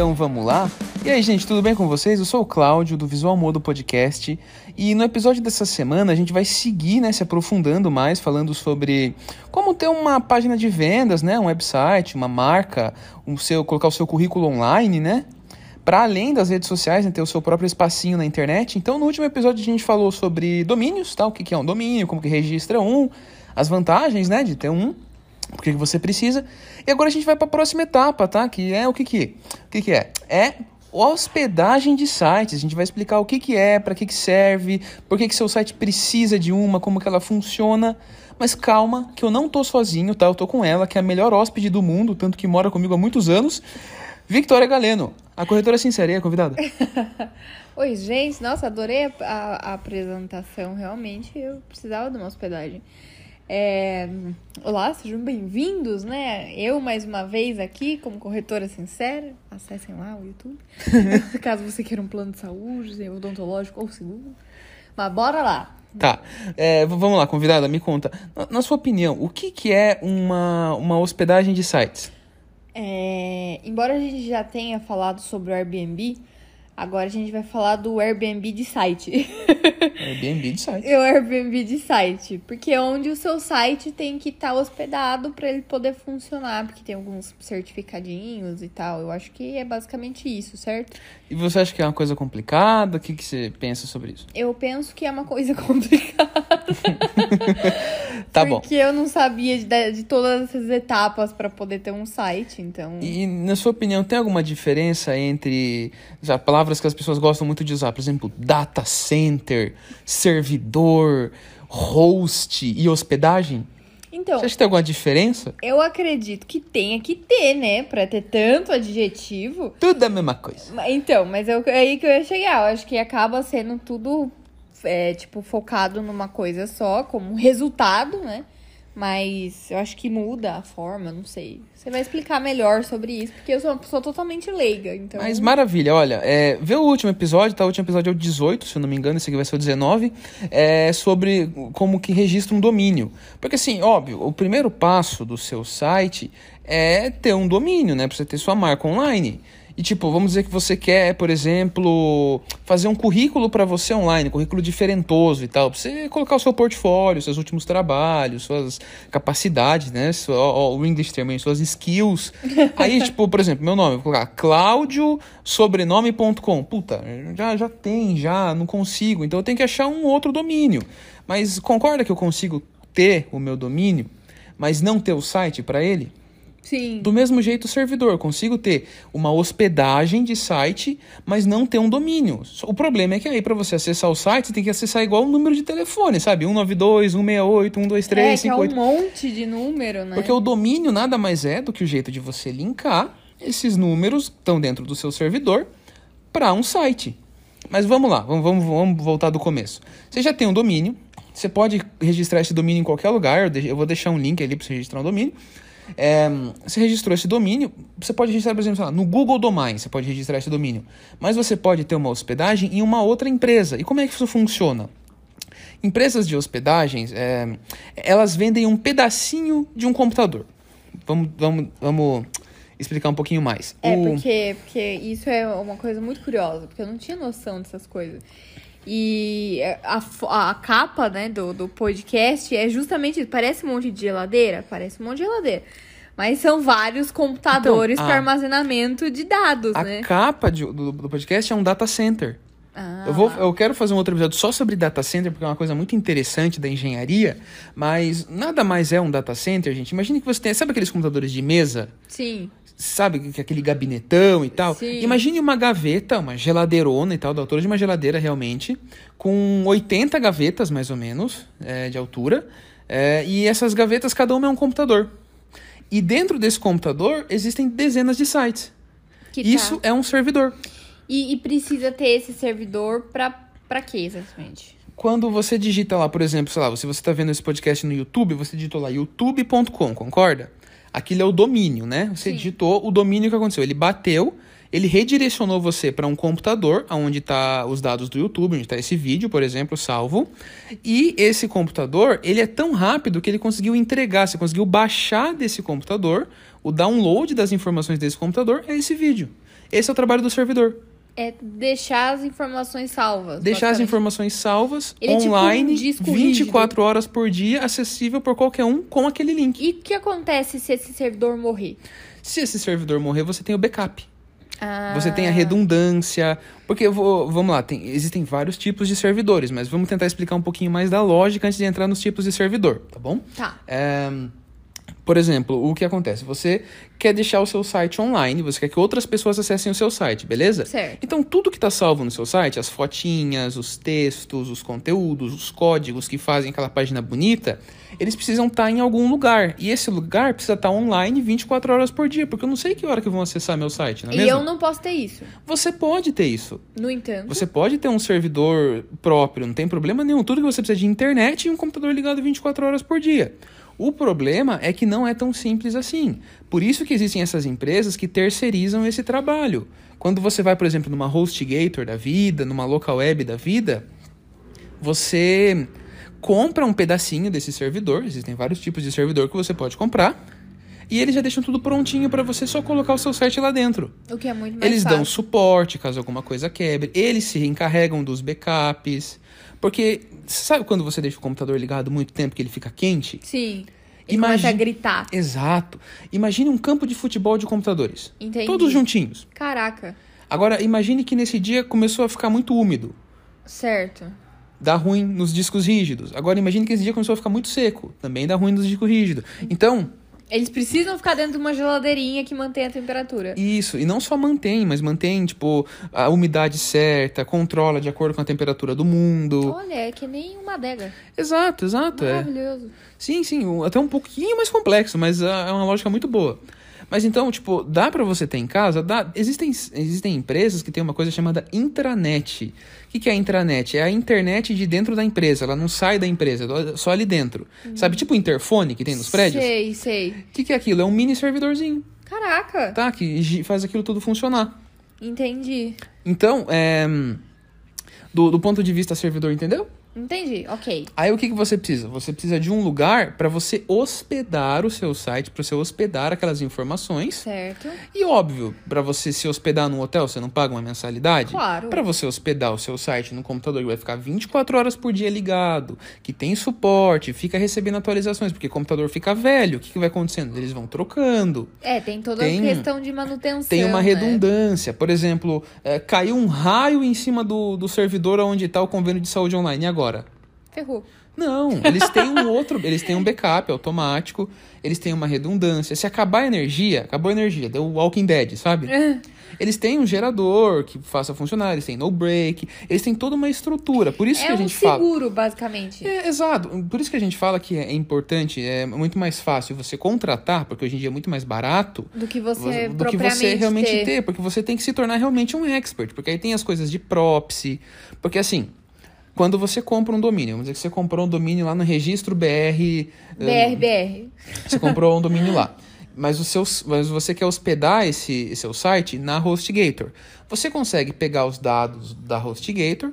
Então vamos lá? E aí, gente, tudo bem com vocês? Eu sou o Cláudio, do Visual Modo Podcast. E no episódio dessa semana a gente vai seguir, né, se aprofundando mais, falando sobre como ter uma página de vendas, né, um website, uma marca, um seu, colocar o seu currículo online, né? Para além das redes sociais, né, ter o seu próprio espacinho na internet. Então, no último episódio a gente falou sobre domínios, tá? O que é um domínio, como que registra um, as vantagens, né, de ter um por que você precisa. E agora a gente vai para a próxima etapa, tá? Que é o que que, o que, que é? É hospedagem de sites. A gente vai explicar o que, que é, para que, que serve, por que, que seu site precisa de uma, como que ela funciona. Mas calma, que eu não tô sozinho, tá? Eu tô com ela, que é a melhor hóspede do mundo, tanto que mora comigo há muitos anos. Victoria Galeno, a corretora sincera, é convidada. Oi, gente. Nossa, adorei a, a apresentação. Realmente, eu precisava de uma hospedagem. É... Olá, sejam bem-vindos, né? Eu mais uma vez aqui como corretora sincera. Acessem lá o YouTube. Caso você queira um plano de saúde, odontológico ou seguro. Mas bora lá. Tá, é, vamos lá, convidada, me conta. Na, na, sua opinião, o que, que é uma, uma hospedagem de sites? É, embora a gente já tenha falado sobre o Airbnb, Agora a gente vai falar do Airbnb de site. Airbnb de site. o Airbnb de site. Porque é onde o seu site tem que estar tá hospedado para ele poder funcionar. Porque tem alguns certificadinhos e tal. Eu acho que é basicamente isso, certo? E você acha que é uma coisa complicada? O que, que você pensa sobre isso? Eu penso que é uma coisa complicada. tá porque bom. Porque eu não sabia de, de todas essas etapas para poder ter um site, então. E na sua opinião, tem alguma diferença entre já palavras que as pessoas gostam muito de usar, por exemplo, data center, servidor, host e hospedagem? Então, Você acha que tem alguma diferença? Eu acredito que tenha que ter, né? Pra ter tanto adjetivo. Tudo é a mesma coisa. Então, mas é aí que eu ia chegar. Eu acho que acaba sendo tudo, é, tipo, focado numa coisa só, como resultado, né? Mas eu acho que muda a forma, não sei. Você vai explicar melhor sobre isso, porque eu sou uma pessoa totalmente leiga, então... Mas maravilha, olha, é, vê o último episódio, tá? O último episódio é o 18, se eu não me engano, esse aqui vai ser o 19, é sobre como que registra um domínio. Porque assim, óbvio, o primeiro passo do seu site é ter um domínio, né? Pra você ter sua marca online. E tipo, vamos dizer que você quer, por exemplo, fazer um currículo para você online, currículo diferentoso e tal, pra você colocar o seu portfólio, seus últimos trabalhos, suas capacidades, né? Sua, ó, o English também, suas skills. Aí, tipo, por exemplo, meu nome, vou colocar Cláudio sobrenome.com. Puta, já, já tem, já, não consigo. Então eu tenho que achar um outro domínio. Mas concorda que eu consigo ter o meu domínio, mas não ter o site para ele? Sim. Do mesmo jeito, o servidor. Eu consigo ter uma hospedagem de site, mas não ter um domínio. O problema é que aí, para você acessar o site, você tem que acessar igual um número de telefone, sabe? 192, 168, 123, é, 58. É, um monte de número, né? Porque o domínio nada mais é do que o jeito de você linkar esses números que estão dentro do seu servidor para um site. Mas vamos lá, vamos, vamos, vamos voltar do começo. Você já tem um domínio, você pode registrar esse domínio em qualquer lugar, eu vou deixar um link ali para você registrar um domínio. É, você registrou esse domínio, você pode registrar, por exemplo, lá, no Google Domain, você pode registrar esse domínio. Mas você pode ter uma hospedagem em uma outra empresa. E como é que isso funciona? Empresas de hospedagens, é, elas vendem um pedacinho de um computador. Vamos, vamos, vamos explicar um pouquinho mais. É, o... porque, porque isso é uma coisa muito curiosa, porque eu não tinha noção dessas coisas. E a, a, capa né, do, do podcast é justamente isso. Parece um monte de geladeira? Parece um monte de geladeira. Mas são vários computadores então, para armazenamento de dados, a né? A capa de, do, do podcast é um data center. Ah. Eu, vou, eu quero fazer um outro episódio só sobre data center, porque é uma coisa muito interessante da engenharia, mas nada mais é um data center, gente. Imagine que você tem. Sabe aqueles computadores de mesa? Sim sabe, que aquele gabinetão e tal. Sim. Imagine uma gaveta, uma geladeirona e tal, da altura de uma geladeira realmente, com 80 gavetas mais ou menos é, de altura. É, e essas gavetas, cada uma é um computador. E dentro desse computador existem dezenas de sites. Que Isso tá. é um servidor. E, e, precisa ter esse servidor para quê exatamente? Quando você digita lá, por exemplo, sei lá, se você está vendo esse podcast no YouTube, você digitou lá youtube.com, concorda? aquilo é o domínio, né? Você Sim. digitou o domínio que aconteceu. Ele bateu, ele redirecionou você para um computador, onde está os dados do YouTube, onde está esse vídeo, por exemplo, salvo. E esse computador, ele é tão rápido que ele conseguiu entregar, você conseguiu baixar desse computador, o download das informações desse computador é esse vídeo. Esse é o trabalho do servidor. É deixar as informações salvas. Deixar as informações salvas, Ele é tipo um online, disco 24 horas por dia, acessível por qualquer um com aquele link. E o que acontece se esse servidor morrer? Se esse servidor morrer, você tem o backup. Ah, Você tem a redundância. Porque vou. Vamos lá, tem- existem vários tipos de servidores, mas vamos tentar explicar um pouquinho mais da lógica antes de entrar nos tipos de servidor, tá bom? Tá. É, por exemplo, o que acontece? Você quer deixar o seu site online, você quer que outras pessoas acessem o seu site, beleza? Certo. Então, tudo que está salvo no seu site, as fotinhas, os textos, os conteúdos, os códigos que fazem aquela página bonita, eles precisam estar em algum lugar. E esse lugar precisa estar online 24 horas por dia, porque eu não sei que hora que vão acessar meu site, não é E mesmo? eu não posso ter isso. Você pode ter isso. No entanto, Você pode ter um servidor próprio, não tem problema nenhum. Tudo que você precisa de internet e um computador ligado 24 horas por dia. O problema é que não é tão simples assim. Por isso que existem essas empresas que terceirizam esse trabalho. Quando você vai, por exemplo, numa HostGator da vida, numa local web da vida, você compra um pedacinho desse servidor. Existem vários tipos de servidor que você pode comprar. E eles já deixam tudo prontinho para você só colocar o seu site lá dentro. o que é muito mais Eles fácil. dão suporte caso alguma coisa quebre. Eles se encarregam dos backups. Porque, sabe quando você deixa o computador ligado muito tempo que ele fica quente? Sim. E Imagi- começa a gritar. Exato. Imagine um campo de futebol de computadores. Entendi. Todos juntinhos. Caraca. Agora, imagine que nesse dia começou a ficar muito úmido. Certo. Dá ruim nos discos rígidos. Agora, imagine que esse dia começou a ficar muito seco. Também dá ruim nos discos rígidos. Então, Eles precisam ficar dentro de uma geladeirinha que mantém a temperatura. Isso, e não só mantém, mas mantém, tipo, a umidade certa, controla de acordo com a temperatura do mundo. Olha, é que nem uma adega. Exato, exato. É. Maravilhoso. Sim, sim, um- até um pouquinho mais complexo, mas ah, é uma lógica muito boa. Mas então, tipo, dá pra você ter em casa? Dá. Existem, existem empresas que têm uma coisa chamada intranet. O que, que é a intranet? É a internet de dentro da empresa, ela não sai da empresa, é só ali dentro. Sabe, tipo o interfone que tem nos prédios? Sei, sei. O que, que é aquilo? É um mini servidorzinho, Caraca. tá? Que faz aquilo tudo funcionar. Entendi. Então, é, do, do ponto de vista servidor, entendeu? Entendi, ok. Aí o que, que você precisa? Você precisa de um lugar para você hospedar o seu site, para você hospedar aquelas informações. Certo. E óbvio, para você se hospedar num hotel, você não paga uma mensalidade? Claro. Para você hospedar o seu site no computador que vai ficar 24 horas por dia ligado, que tem suporte, fica recebendo atualizações, porque o computador fica velho. O que, que vai acontecendo? Eles vão trocando. É, tem toda Tem- a questão de manutenção. Tem uma né? redundância. Por exemplo, é, caiu um raio em cima do, do servidor onde está o convênio de saúde online. E agora? Ferrou. Não, eles têm um outro, eles têm um backup automático, eles têm uma redundância. Se acabar a energia, acabou a energia, deu Walking Dead, sabe? Eles têm um gerador que faça funcionar, eles têm no break, eles têm toda uma estrutura. Por isso é que a um gente fala. seguro, basicamente. É, exato. Por isso que a gente fala que é importante, é muito mais fácil você contratar, porque hoje em dia é muito mais barato Do que você do que você realmente ter. ter. porque você tem que se tornar realmente um expert, porque aí tem as coisas de proxy, porque assim, quando você compra um domínio, vamos dizer que você comprou um domínio lá no registro BR, eh, BR, BR. você comprou um domínio lá. Mas, o seu, mas você quer hospedar esse seu site na HostGator. Você consegue pegar os dados da HostGator,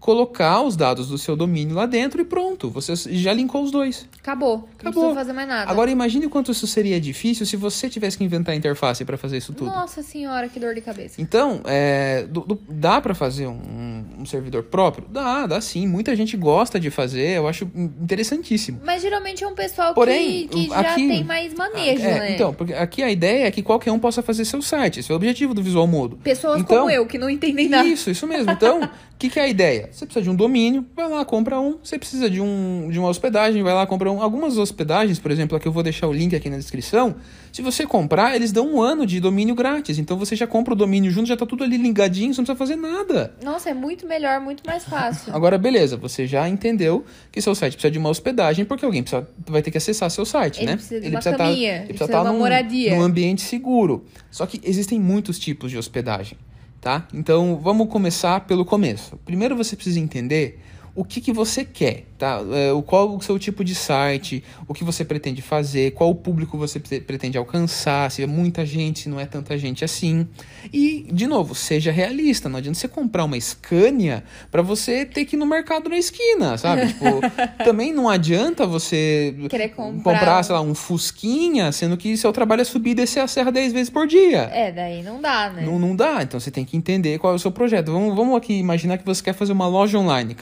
colocar os dados do seu domínio lá dentro e pronto. Você já linkou os dois. Acabou. Não Acabou. precisa fazer mais nada. Agora imagine o quanto isso seria difícil se você tivesse que inventar a interface para fazer isso tudo. Nossa senhora, que dor de cabeça. Então, é, do- do- dá para fazer um, um servidor próprio? Dá, dá sim. Muita gente gosta de fazer, eu acho interessantíssimo. Mas geralmente é um pessoal Porém, que, que já aqui- tem mais manejo, É, né? Então, porque aqui a ideia é que qualquer um possa fazer seu site. Esse é o objetivo do Visual Modo. Pessoas então, como eu, que não entendem nada. Isso, isso mesmo. Então, o que, que é a ideia? Você precisa de um domínio, vai lá, compra um. Você precisa de, um, de uma hospedagem, vai lá, compra um. Algumas hospedagens, por exemplo, aqui eu vou deixar o link aqui na descrição. Se você comprar, eles dão um ano de domínio grátis. Então você já compra o domínio junto, já tá tudo ali ligadinho, você não precisa fazer nada. Nossa, é muito melhor, muito mais fácil. Agora, beleza, você já entendeu que seu site precisa de uma hospedagem, porque alguém precisa, vai ter que acessar seu site, Ele né? precisa de uma tá- caminha, ele precisa de uma num, moradia. num ambiente seguro. Só que existem muitos tipos de hospedagem, tá? Então, vamos começar pelo começo. Primeiro você precisa entender o que, que você quer, tá? É, qual o seu tipo de site, o que você pretende fazer, qual o público você pre- pretende alcançar, se é muita gente, se não é tanta gente assim. E, de novo, seja realista. Não adianta você comprar uma Scania para você ter que ir no mercado na esquina, sabe? Tipo, também não adianta você Querer comprar sei lá, um Fusquinha, sendo que seu trabalho é subir e descer a serra 10 vezes por dia. É, daí não dá, né? Não, não dá, então você tem que entender qual é o seu projeto. Vamos, vamos aqui imaginar que você quer fazer uma loja online,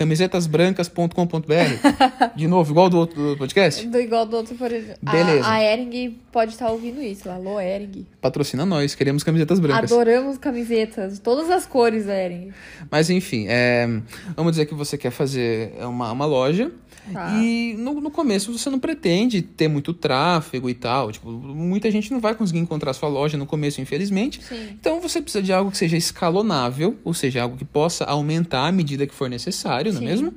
De novo, igual do outro do podcast? Do igual do outro, por exemplo. A- Beleza. A, Ering pode estar ouvindo isso. Alô, Ering. Patrocina nós, queremos camisetas brancas. Adoramos camisetas, de todas as cores da Ering. Mas enfim, é, vamos dizer que você quer fazer uma, uma loja. Tá. E no, no começo você não pretende ter muito tráfego e tal. Tipo, muita gente não vai conseguir encontrar sua loja no começo, infelizmente. Sim. Então você precisa de algo que seja escalonável, ou seja, algo que possa aumentar à medida que for necessário, não é Sim. mesmo?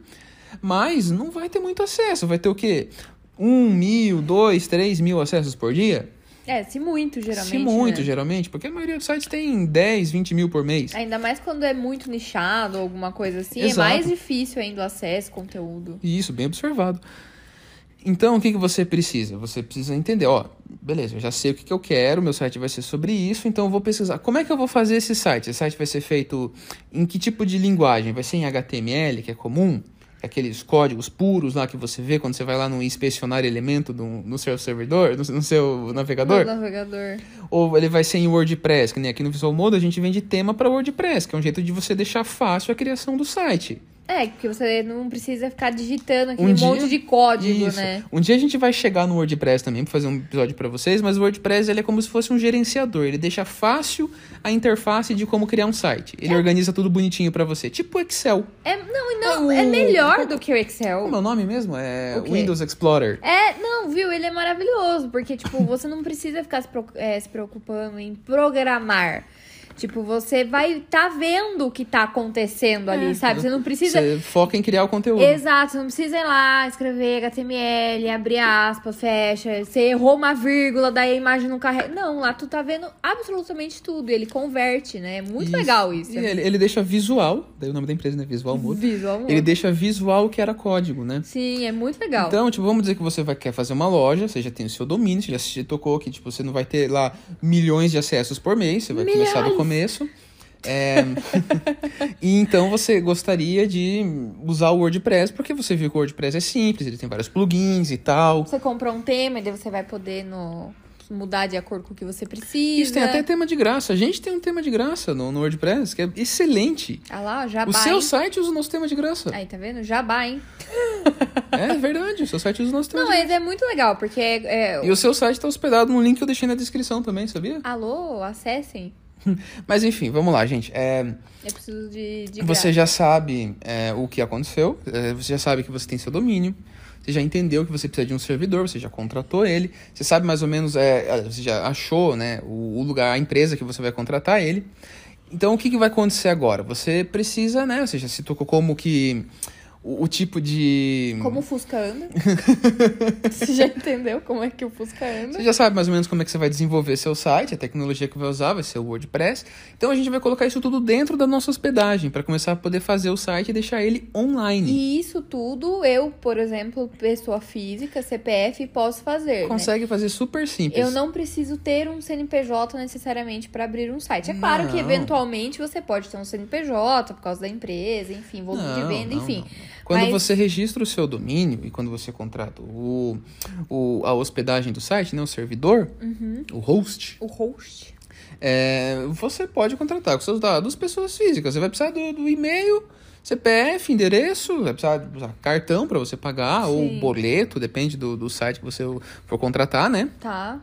Mas não vai ter muito acesso. Vai ter o quê? Um mil, dois, três mil acessos por dia? É, se muito, geralmente. Se muito, né? geralmente, porque a maioria dos sites tem 10, 20 mil por mês. Ainda mais quando é muito nichado ou alguma coisa assim, Exato. é mais difícil ainda o acesso, conteúdo. Isso, bem observado. Então, o que, que você precisa? Você precisa entender, ó, beleza, eu já sei o que, que eu quero, meu site vai ser sobre isso, então eu vou pesquisar. Como é que eu vou fazer esse site? Esse site vai ser feito em que tipo de linguagem? Vai ser em HTML, que é comum? Aqueles códigos puros lá que você vê quando você vai lá no inspecionar elemento do, no seu servidor, no, no seu navegador? No navegador. Ou ele vai ser em WordPress, que nem aqui no Visual Mode a gente vende tema para WordPress, que é um jeito de você deixar fácil a criação do site. É, porque você não precisa ficar digitando aquele Um dia- monte de código, Isso. né? Um dia a gente vai chegar no WordPress também para fazer um episódio para vocês, mas o WordPress ele é como se fosse um gerenciador. Ele deixa fácil a interface de como criar um site. Ele organiza tudo bonitinho para você, tipo o Excel. É, não, não, É é o- melhor do que o Excel. Como é o nome mesmo? É? Windows Explorer. É, não, viu? Ele é maravilhoso, porque, tipo, você não precisa ficar é, se preocupando em programar. Tipo, você vai tá vendo o que tá acontecendo ali, É, sabe? Você não precisa. Você foca em criar o conteúdo. Exato, você não precisa ir lá, escrever HTML, abrir aspas, fecha. Você errou uma vírgula, daí a imagem não carrega. Não, lá tu tá vendo absolutamente tudo. Ele converte, né? É muito Isso. legal isso. E ele, ele deixa visual, daí o nome da empresa né? Visual Mode. Visual. Ele deixa visual o que era código, né? Sim, é muito legal. Então, tipo, vamos dizer que você vai, quer fazer uma loja, você já tem o seu domínio, você já tocou que, tipo, você não vai ter lá milhões de acessos por mês, você vai começar do Milhões! Começo. É... e então você gostaria de usar o WordPress, porque você viu que o WordPress é simples, ele tem vários plugins e tal. Você comprou um tema e daí você vai poder no... mudar de acordo com o que você precisa. Isso tem até tema de graça. A gente tem um tema de graça no, no WordPress, que é excelente. Ah lá, jabá, O seu hein? site usa o nosso tema de graça. Aí, tá vendo? Jabá, hein? É verdade, o seu site usa o nosso tema Não, de é muito legal, porque é... é- E o seu site está hospedado no link que eu deixei na descrição também, sabia? Alô, acessem. Mas enfim, vamos lá, gente. É, Eu preciso de, de você já sabe é, o que aconteceu, é, você já sabe que você tem seu domínio, você já entendeu que você precisa de um servidor, você já contratou ele, você sabe mais ou menos, é, você já achou né, o, o lugar, a empresa que você vai contratar ele. Então o que, que vai acontecer agora? Você precisa, né? Você já se tocou como que o, o tipo de. Como o Fusca anda. você já entendeu como é que o Fusca anda? Você já sabe mais ou menos como é que você vai desenvolver seu site, a tecnologia que vai usar vai ser o WordPress. Então a gente vai colocar isso tudo dentro da nossa hospedagem para começar a poder fazer o site e deixar ele online. E isso tudo eu, por exemplo, pessoa física, CPF, posso fazer. né? Consegue fazer super simples. Eu não preciso ter um CNPJ necessariamente para abrir um site. É claro que Não. eventualmente você pode ter um CNPJ por causa da empresa, enfim, volume de Não, venda, não, enfim. Quando Mas- você registra o seu domínio e quando você contrata o, o- a hospedagem do site, né, o servidor, Uhum. o host, O host. é, você pode contratar com seus dados pessoas físicas. Você vai precisar do, do e-mail, CPF, endereço, vai precisar usar cartão para você pagar, ou Sim. boleto, depende do, do site que você for contratar, né? Tá,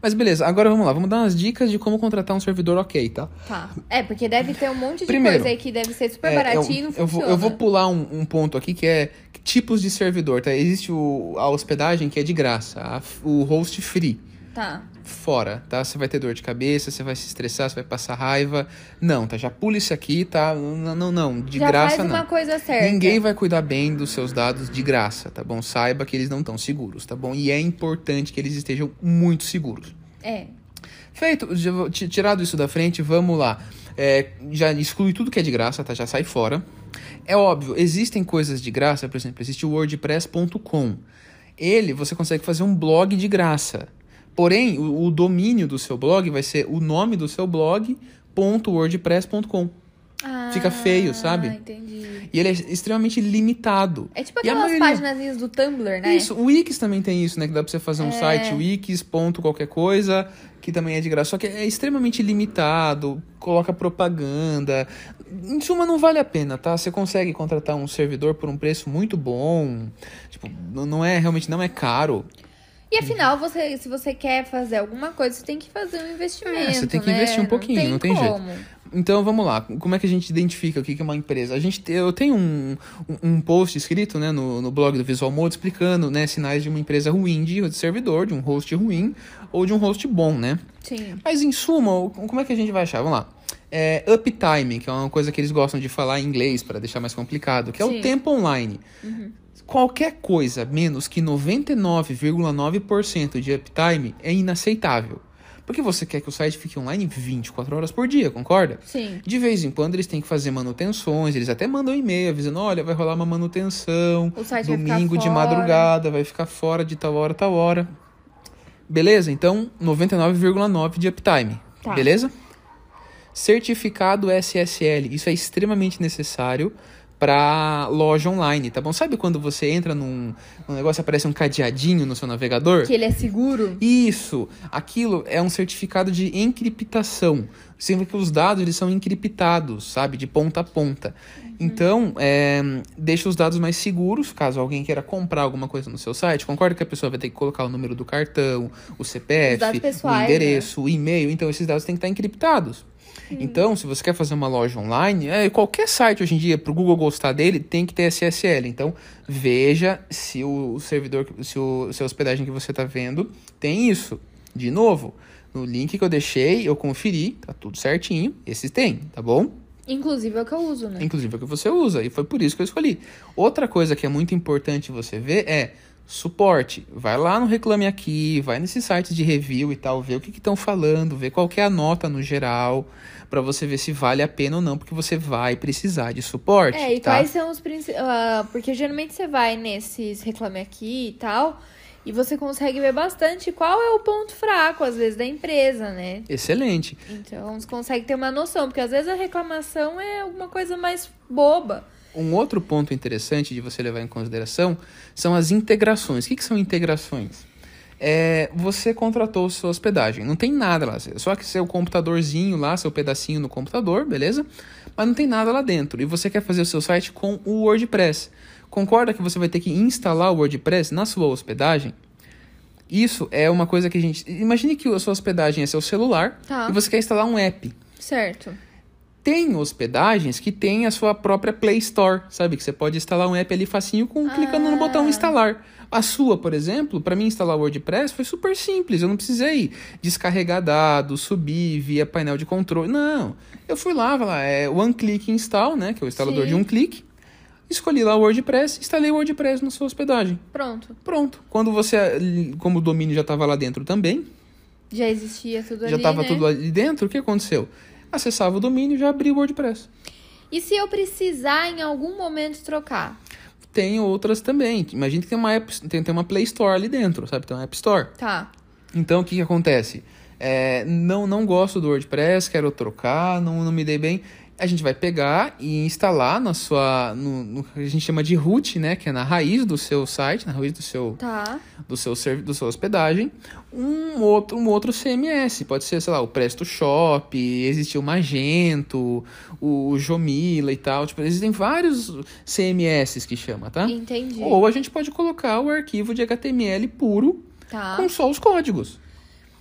Mas beleza, agora vamos lá, vamos dar umas dicas de como contratar um servidor ok, tá? tá. É, porque deve ter um monte de Primeiro, coisa aí que deve ser super É, baratinho e eu, não eu vou, funciona. eu vou pular um, um ponto aqui que é tipos de servidor, tá? Existe o, a hospedagem que é de graça, a- o host free. Tá. Fora, tá? Você vai ter dor de cabeça, você vai se estressar, você vai passar raiva. Não, tá? Já pula isso aqui, tá? Não, não, não. De Já graça, faz não. uma coisa certa. Ninguém vai cuidar bem dos seus dados de graça, tá bom? Saiba que eles não estão seguros, tá bom? E é importante que eles estejam muito seguros. É. Feito, tirado isso da frente, vamos lá. É, já exclui tudo que é de graça, tá? Já sai fora. É óbvio, existem coisas de graça, por exemplo, existe o wordpress.com. Ele, você consegue fazer um blog de graça. Porém, o, o domínio do seu blog vai ser o nome do seu blog.wordpress.com. Ah, Fica feio, sabe? Entendi. E ele é extremamente limitado. É tipo aquelas maioria- páginas do Tumblr, né? Isso, o Wix também tem isso, né? Que dá pra você fazer um É. site, wix. ponto qualquer coisa, que também é de graça. Só que é extremamente limitado, coloca propaganda. Em suma, não vale a pena, tá? Você consegue contratar um servidor por um preço muito bom. Tipo, não é, realmente não é caro. E afinal, você, se você quer fazer alguma coisa, você tem que fazer um investimento. É, você tem que né? investir um pouquinho, não tem jeito. como. Então vamos lá, como é que a gente identifica o que é uma empresa? A gente, te- eu tenho um, um- post escrito né, no, no blog do Visual Mode explicando né, sinais de uma empresa ruim de servidor, de um host ruim ou de um host bom, né? Sim. Mas em suma, como é que a gente vai achar? Vamos lá. É, uptime, que é uma coisa que eles gostam de falar em inglês para deixar mais complicado, que é Sim. o tempo online. Qualquer coisa menos que 99,9% de uptime é inaceitável. Porque você quer que o site fique online 24 horas por dia, concorda? Sim. De vez em quando eles têm que fazer manutenções, eles até mandam e-mail avisando, olha, vai rolar uma manutenção, domingo de madrugada, vai ficar fora de tal hora, tal hora. Beleza? Então, 99,9 de uptime. Tá. Beleza? Certificado SSL. Isso é extremamente necessário para loja online, tá bom? Sabe quando você entra num, num negócio e aparece um cadeadinho no seu navegador? Que ele é seguro. Isso, aquilo é um certificado de encriptação. Significa que os dados eles são encriptados, sabe, de ponta a ponta. Então, é, deixa os dados mais seguros, caso alguém queira comprar alguma coisa no seu site. Concorda que a pessoa vai ter que colocar o número do cartão, o CPF, dados o pessoais, endereço, o e-mail. Então, esses dados têm que estar encriptados. Então, se você quer fazer uma loja online, é, qualquer site hoje em dia, para o Google gostar dele, tem que ter SSL. Então, veja se o servidor, se, o, se a hospedagem que você está vendo tem isso. De novo, no link que eu deixei, eu conferi, tá tudo certinho. Esses tem, tá bom? Inclusive é o que eu uso, né? Inclusive é o que você usa, e foi por isso que eu escolhi. Outra coisa que é muito importante você ver é suporte. Vai lá no Reclame Aqui, vai nesses sites de review e tal, ver o que estão falando, ver qual que é a nota no geral, para você ver se vale a pena ou não, porque você vai precisar de suporte. É, e tá? quais são os principais. porque geralmente você vai nesses Reclame Aqui e tal, e você consegue ver bastante qual é o ponto fraco, às vezes, da empresa, né? Excelente. Então você consegue ter uma noção, porque às vezes a reclamação é alguma coisa mais boba. Um outro ponto interessante de você levar em consideração são as integrações. O que, que são integrações? É, você contratou sua hospedagem, não tem nada lá, só que seu computadorzinho lá, seu pedacinho no computador, beleza? Mas não tem nada lá dentro. E você quer fazer o seu site com o WordPress. Concorda que você vai ter que instalar o WordPress na sua hospedagem? Isso é uma coisa que a gente. Imagine que a sua hospedagem é seu celular Tá. e você quer instalar um app. Certo. Tem hospedagens que tem a sua própria Play Store, sabe? Que você pode instalar um app ali facinho com clicando no botão instalar. A sua, por exemplo, para mim instalar o WordPress foi super simples. Eu não precisei descarregar dados, subir via painel de controle. Não. Eu fui lá, vai lá, é One Click Install, né? Que é o instalador Sim. de um clique. Escolhi lá o WordPress, instalei o WordPress na sua hospedagem. Pronto. Pronto. Quando você, como o domínio já estava lá dentro também, Já existia tudo já ali. estava né? tudo ali dentro, o que aconteceu? Acessava o domínio e já abria o WordPress. E se eu precisar em algum momento trocar? Tem outras também. Imagina que tem uma, app, tem, tem uma Play Store ali dentro, sabe? Tem uma App Store. Tá. Então, o que, que acontece? É, não, não gosto do WordPress, quero trocar, não, não me dei bem. A gente vai pegar e instalar na sua. No, no a gente chama de root, né? Que é na raiz do seu site, na raiz do seu, Tá. do seu do sua hospedagem, um outro, um outro CMS. Pode ser, sei lá, o PrestoShop, existe o Magento, o Jomila e tal. Tipo, existem vários CMS que chama, tá? Entendi. Ou a gente pode colocar o arquivo de HTML puro Tá. com só os códigos.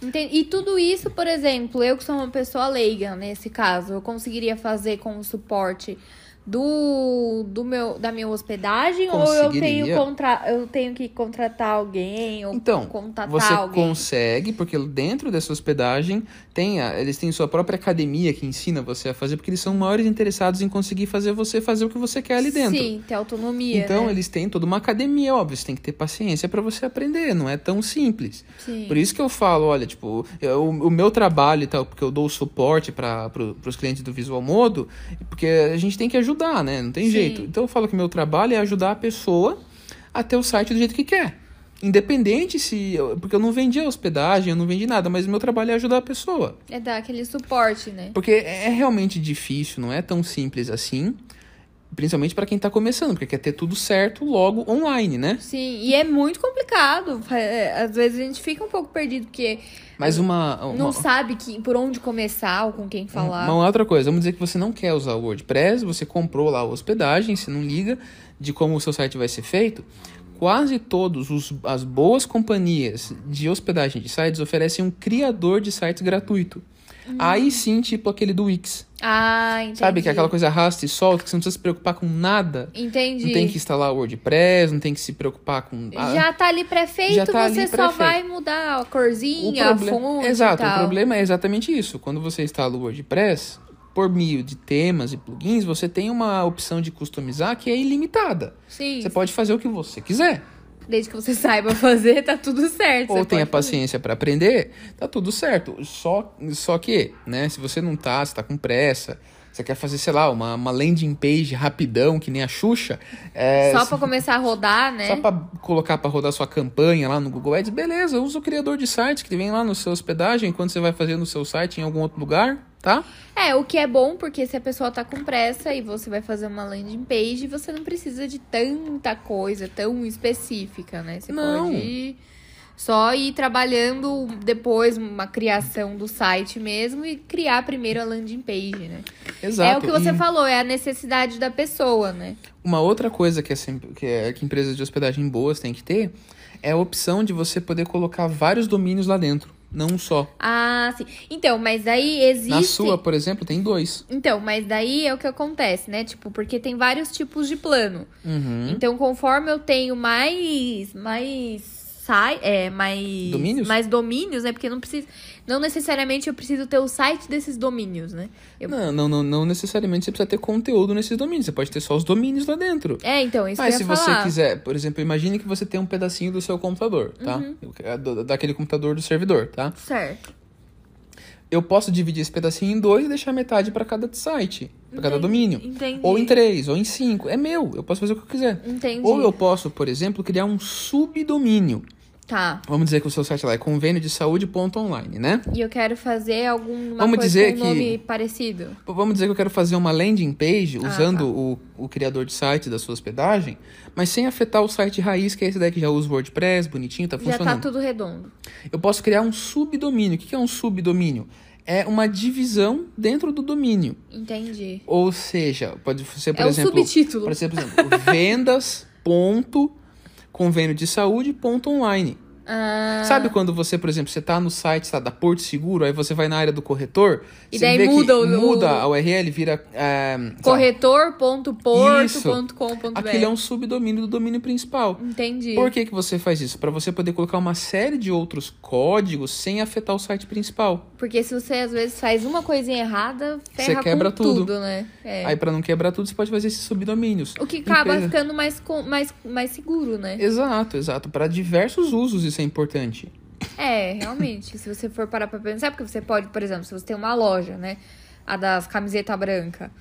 Entendi. E tudo isso, por exemplo, eu que sou uma pessoa leiga nesse caso, eu conseguiria fazer com o suporte do, do meu, da minha hospedagem ou eu tenho, contra, eu tenho que contratar alguém ou Então, contatar você alguém? consegue, porque dentro dessa hospedagem tem a- eles têm sua própria academia que ensina você a fazer, porque eles são maiores interessados em conseguir fazer você fazer o que você quer ali dentro. Sim, ter autonomia. Então, né? eles têm toda uma academia, óbvio, você tem que ter paciência para você aprender, não é tão simples. Sim. Por isso que eu falo, olha, tipo, eu- o meu trabalho e tal, porque eu dou suporte para pro, os clientes do Visual Modo, porque a gente tem que ajudar ajudar, né? Não tem Sim. jeito. Então eu falo que meu trabalho é ajudar a pessoa a ter o site do jeito que quer. Independente se. Porque eu não vendi a hospedagem, eu não vendi nada, mas o meu trabalho é ajudar a pessoa. É dar aquele suporte, né? Porque é realmente difícil, não é tão simples assim. Principalmente para quem tá começando, porque quer ter tudo certo logo online, né? Sim, e é muito complicado. É, Às vezes a gente fica um pouco perdido, porque Mas uma. uma não sabe que, por onde começar ou com quem falar. Uma outra coisa, vamos dizer que você não quer usar o WordPress, você comprou lá a hospedagem, você não liga de como o seu site vai ser feito. Quase todas as boas companhias de hospedagem de sites oferecem um criador de sites gratuito. Aí sim, tipo aquele do Wix. Ah, entendi. Sabe? Que é aquela coisa arrasta e solta, que você não precisa se preocupar com nada. Entendi. Não tem que instalar o WordPress, não tem que se preocupar com. ah, Já tá ali pré-feito, tá você ali só pré-feito. vai mudar a corzinha, proble- a fonte Exato, o problema é exatamente isso. Quando você instala o WordPress, por meio de temas e plugins, você tem uma opção de customizar que é ilimitada. Sim, Você pode fazer o que você quiser. Desde que você saiba fazer, tá tudo certo. Ou tenha paciência para aprender, tá tudo certo. Só, só que, né, se você não tá, você tá com pressa, você quer fazer, sei lá, uma, uma landing page rapidão, que nem a Xuxa. é, Só pra começar a rodar, né? Só pra colocar pra rodar sua campanha lá no Google Ads, beleza, usa o criador de sites que vem lá no seu hospedagem quando você vai fazer no seu site em algum outro lugar, tá? É, o que é bom, porque se a pessoa tá com pressa e você vai fazer uma landing page, você não precisa de tanta coisa tão específica, né? Você Não. pode só ir trabalhando depois uma criação do site mesmo e criar primeiro a landing page, né? Exato. É o que você E falou, é a necessidade da pessoa, né? Uma outra coisa que, é sempre, que, é, que empresas de hospedagem boas têm que ter é a opção de você poder colocar vários domínios lá dentro, não um só. Ah, sim. Então, mas daí existe. Na sua, por exemplo, tem dois. Então, mas daí é o que acontece, né? Tipo, porque tem vários tipos de plano. Uhum. Então, conforme eu tenho mais mais sai, é, mais Domínios? mais domínios, né? Porque não precisa, não necessariamente eu preciso ter o site desses domínios, né? Eu- Não, não, não, não necessariamente você precisa ter conteúdo nesses domínios. Você pode ter só os domínios lá dentro. É, então, isso Mas se você quiser, por exemplo, imagine que você tem um pedacinho do seu computador, tá? Uhum. Daquele computador do servidor, tá? Certo. Eu posso dividir esse pedacinho em dois e deixar metade para cada site, para cada domínio. Entendi. Ou em três, ou em cinco. É meu, eu posso fazer o que eu quiser. Entendi. Ou eu posso, por exemplo, criar um subdomínio. Tá. Vamos dizer que o seu site lá é convênio de saúde.online, né? E eu quero fazer alguma Vamos coisa dizer com um que- nome parecido. Vamos dizer que eu quero fazer uma landing page Ah, usando tá. o, o criador de site da sua hospedagem, mas sem afetar o site raiz, que é esse daí que já usa o WordPress, bonitinho, tá Já tá funcionando. tudo redondo. Eu posso criar um subdomínio. O que é um subdomínio? É uma divisão dentro do domínio. Entendi. Ou seja, pode ser, por é exemplo, subtítulo. Por exemplo, vendas ponto convênio de saúde ponto online. Ah, Sabe quando você, por exemplo, você tá no site tá, da Porto Seguro, aí você vai na área do corretor, E você daí vê muda que o- muda a URL, vira é, corretor.porto.com.br. aquele é um subdomínio do domínio principal. Entendi. Por que, que você faz isso? Para você poder colocar uma série de outros códigos sem afetar o site principal. Porque se você às vezes faz uma coisinha errada, Você ferra quebra com tudo. né? É. Aí, para não quebrar tudo, você pode fazer esses subdomínios. O que acaba Empresa- ficando mais, mais, mais seguro, né? Exato, exato. Para diversos usos isso é importante. É, realmente. se você for parar pra pensar, porque você pode, por exemplo, se você tem uma loja, né? A das camiseta branca.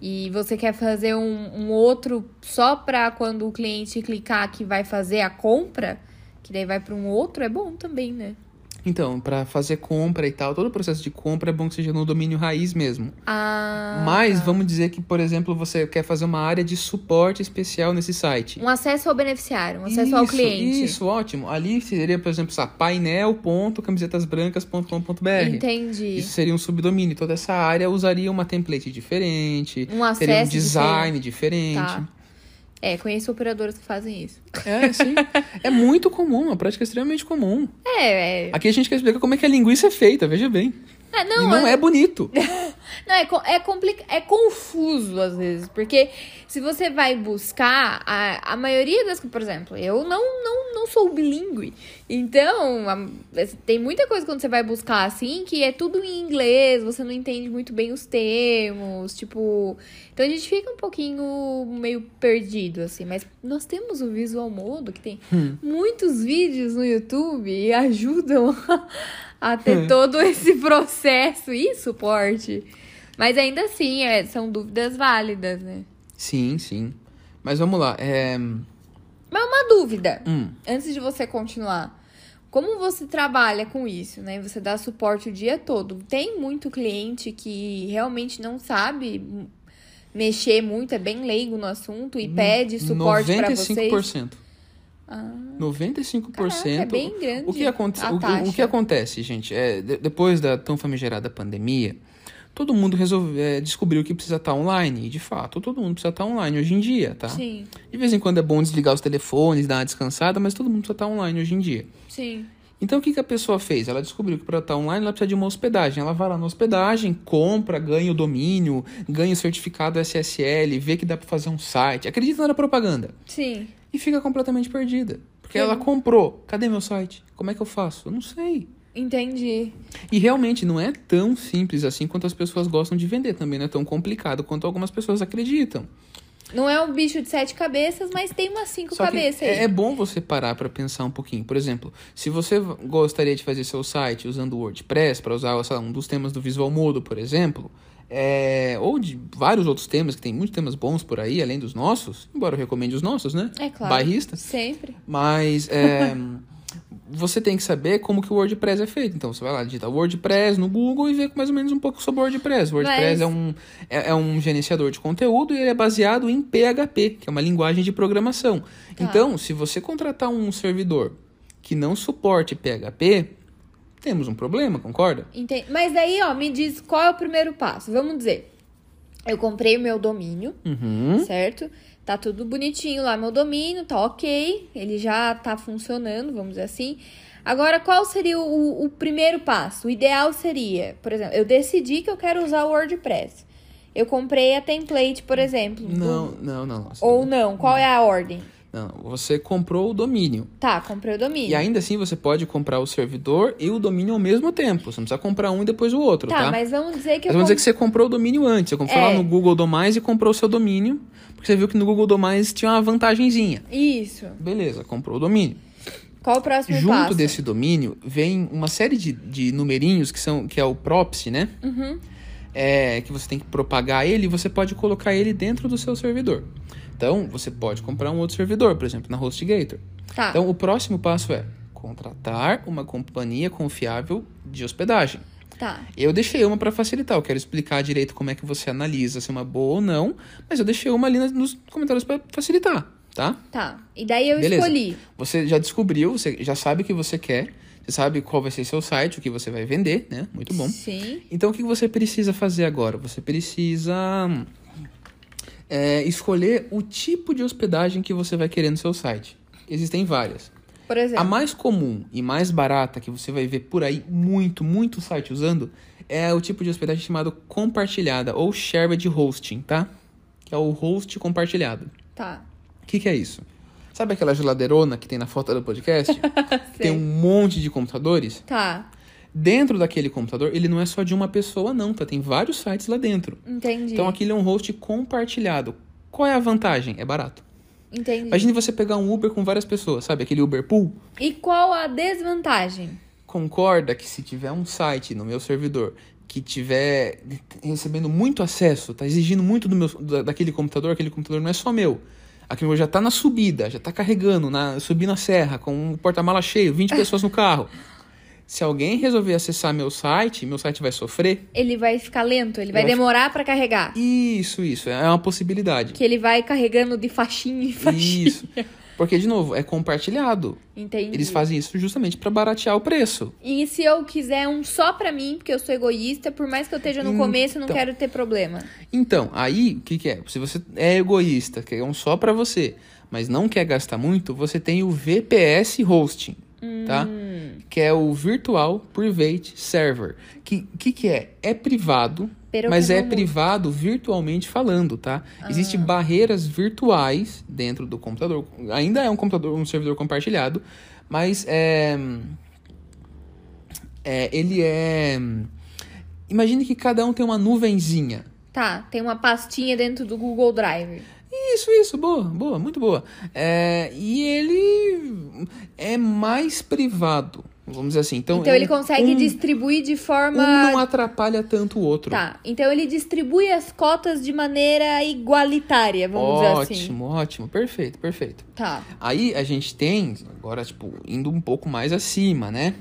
E você quer fazer um, um outro só pra quando o cliente clicar que vai fazer a compra, que daí vai pra um outro, é bom também, né? Então, para fazer compra e tal, todo o processo de compra é bom que seja no domínio raiz mesmo. Ah, Mas tá. vamos dizer que, por exemplo, você quer fazer uma área de suporte especial nesse site. Um acesso ao beneficiário, um acesso ao Isso, cliente. Isso, ótimo. Ali seria, por exemplo, painel.camisetasbrancas.com.br. Entendi. Isso seria um subdomínio. Toda essa área usaria uma template diferente, Um acesso teria um design diferente. Tá. É, conheço operadoras que fazem isso. É, sim. é muito comum, uma prática extremamente comum. É, é. Aqui a gente quer explicar como é que a linguiça é feita, veja bem. Ah, e não, não é, é bonito. não, é, é, complica é confuso às vezes. Porque se você vai buscar, a, a maioria das por exemplo, eu não, não, não sou bilíngue. Então, a- tem muita coisa quando você vai buscar assim que é tudo em inglês, você não entende muito bem os termos, tipo. Então a gente fica um pouquinho meio perdido, assim. Mas nós temos o Visual Modo, que tem muitos vídeos no YouTube e ajudam a ter todo esse processo e suporte. Mas ainda assim, é, são dúvidas válidas, né? Sim, sim. Mas vamos lá. É... Mas uma dúvida, Hum, antes de você continuar. Como você trabalha com isso, né? Você dá suporte o dia todo. Tem muito cliente que realmente não sabe mexer muito, é bem leigo no assunto e pede suporte para vocês. 95%. Ah, 95%. caraca, é bem grande. O que, aconte a o, o que acontece, gente, é, de- depois da tão famigerada pandemia, todo mundo resolve, é, descobriu que precisa estar online. E, de fato, todo mundo precisa estar online hoje em dia, tá? Sim, De vez em quando é bom desligar os telefones, dar uma descansada, mas todo mundo precisa estar online hoje em dia. sim. Então, o que, que a pessoa fez? Ela descobriu que para estar online ela precisa de uma hospedagem. Ela vai lá na hospedagem, compra, ganha o domínio, ganha o certificado SSL, vê que dá para fazer um site. Acredita na propaganda. Sim. E fica completamente perdida. Porque Sim. ela comprou. Cadê meu site? Como é que eu faço? Eu não sei. Entendi. E realmente não é tão simples assim quanto as pessoas gostam de vender. Também não é tão complicado quanto algumas pessoas acreditam. Não é um bicho de sete cabeças, mas tem umas cinco Só cabeças aí. é, é bom você parar para pensar um pouquinho. Por exemplo, se você gostaria de fazer seu site usando o WordPress para usar lá, um dos temas do Visual Modo, por exemplo, é, ou de vários outros temas, que tem muitos temas bons por aí, além dos nossos, embora eu recomende os nossos, né? É claro. Bairristas. Sempre. Mas é, você tem que saber como que o WordPress é feito. Então você vai lá, digita WordPress no Google e vê mais ou menos um pouco sobre o WordPress. O WordPress Mas- é, um, é, é um gerenciador de conteúdo e ele é baseado em PHP, que é uma linguagem de programação. Tá. Então, se você contratar um servidor que não suporte PHP, temos um problema, concorda? Entendi. Mas aí, ó, me diz qual é o primeiro passo. Vamos dizer, eu comprei o meu domínio, Uhum. certo? Tá tudo bonitinho lá, meu domínio, tá ok. Ele já tá funcionando, vamos dizer assim. Agora, qual seria o, o primeiro passo? O ideal seria, por exemplo, eu decidi que eu quero usar o WordPress. Eu comprei a template, por exemplo. do- Não, não, não. não. Ou não, qual é a ordem? Não, você comprou o domínio. Tá, comprei o domínio. E ainda assim você pode comprar o servidor e o domínio ao mesmo tempo. Você não precisa comprar um e depois o outro, tá, tá? mas vamos dizer que Mas vamos dizer comp- que você comprou o domínio antes. Você comprou É. lá no Google Domais e comprou o seu domínio. Porque você viu que no Google Domais tinha uma vantagenzinha. Isso. Beleza, comprou o domínio. Qual o próximo Junto passo? desse domínio vem uma série de, de numerinhos que são que é o proxy, né? Uhum. É, que você tem que propagar ele você pode colocar ele dentro do seu servidor. Então, você pode comprar um outro servidor, por exemplo, na HostGator. Tá. Então, o próximo passo é contratar uma companhia confiável de hospedagem. Tá. Eu deixei uma para facilitar, eu quero explicar direito como é que você analisa se é uma boa ou não, mas eu deixei uma ali nos comentários para facilitar, tá? Tá. E daí eu Beleza. escolhi. Você já descobriu, você já sabe o que você quer, sabe qual vai ser seu site, o que você vai vender, né? Muito bom. Sim. Então, o que você precisa fazer agora? Você precisa é, escolher o tipo de hospedagem que você vai querer no seu site. Existem várias. Por A exemplo. mais comum e mais barata que você vai ver por aí muito, muito site usando é o tipo de hospedagem chamado compartilhada ou shared hosting, tá? Que é o host compartilhado. Tá. O que, que é isso? Sabe aquela geladeirona que tem na foto do podcast? tem um monte de computadores. Tá. Dentro daquele computador, ele não é só de uma pessoa, não, tá? Tem vários sites lá dentro. Entendi. Então aquilo é um host compartilhado. Qual é a vantagem? É barato. Entendi. Imagine você pegar um Uber com várias pessoas, sabe? Aquele Uber Pool. E qual a desvantagem? Concorda que se tiver um site no meu servidor que tiver recebendo muito acesso, tá exigindo muito do meu, da- daquele computador, aquele computador não é só meu. Aquele já tá na subida, já tá carregando, na, subindo a serra, com o porta-mala cheio, 20 pessoas no carro. Se alguém resolver acessar meu site, meu site vai sofrer. Ele vai ficar lento, ele vai acho- demorar pra carregar. Isso, isso, é uma possibilidade. Que ele vai carregando de faixinha em faixinha. Isso. Porque, de novo, é compartilhado. Entendi. Eles fazem isso justamente para baratear o preço. E se eu quiser um só pra mim, porque eu sou egoísta, por mais que eu esteja no começo, eu não Então. quero ter problema. Então, aí, o que, que é? Se você é egoísta, quer um só para você, mas não quer gastar muito, você tem o VPS Hosting, tá? Hum, Que é o Virtual Private Server. Que que, que é? É privado, Pero mas é muito. privado virtualmente falando, tá? Existem barreiras virtuais dentro do computador. Ainda é um computador, um servidor compartilhado, mas é, é ele é Imagine que cada um tem uma nuvenzinha. Tá, tem uma pastinha dentro do Google Drive. Isso, isso, boa, boa, muito boa. É, e ele é mais privado, Vamos dizer assim. Então, Então ele um- consegue um, distribuir de um forma. não atrapalha tanto o outro. Tá, então ele distribui as cotas de maneira igualitária, vamos dizer assim. Ótimo, ótimo. Perfeito, perfeito. Tá. Aí a gente tem, agora, tipo, indo um pouco mais acima, né?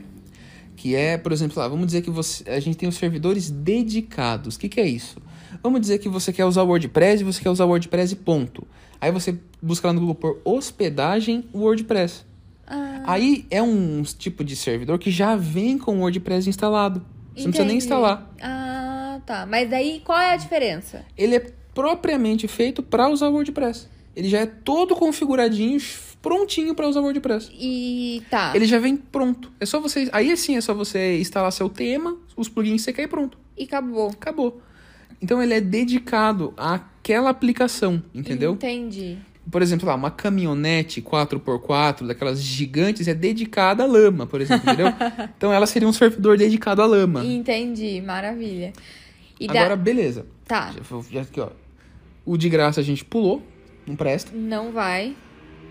Que é, por exemplo, lá, vamos dizer que você, a gente tem os servidores dedicados. O que, que é isso? Vamos dizer que você quer usar o WordPress e você quer usar o WordPress e ponto. Aí você busca lá no Google por hospedagem WordPress. Ah, Aí é um tipo de servidor que já vem com o WordPress instalado. Você não precisa nem entendi. instalar. Ah, tá. Mas daí qual é a diferença? Ele é propriamente feito para usar o WordPress. Ele já é todo configuradinho, prontinho para usar o WordPress. E tá. Ele já vem pronto. É só você. Aí sim é só você instalar seu tema, os plugins que você quer e pronto. E acabou. Acabou. Então ele é dedicado àquela aplicação, entendeu? Entendi. Por exemplo, lá, uma caminhonete 4x4, daquelas gigantes, é dedicada à lama, por exemplo, entendeu? então ela seria um servidor dedicado à lama. Entendi. Maravilha. E da- Agora, beleza. Tá. Já, já aqui, ó. O de graça a gente pulou, não presta. Não vai.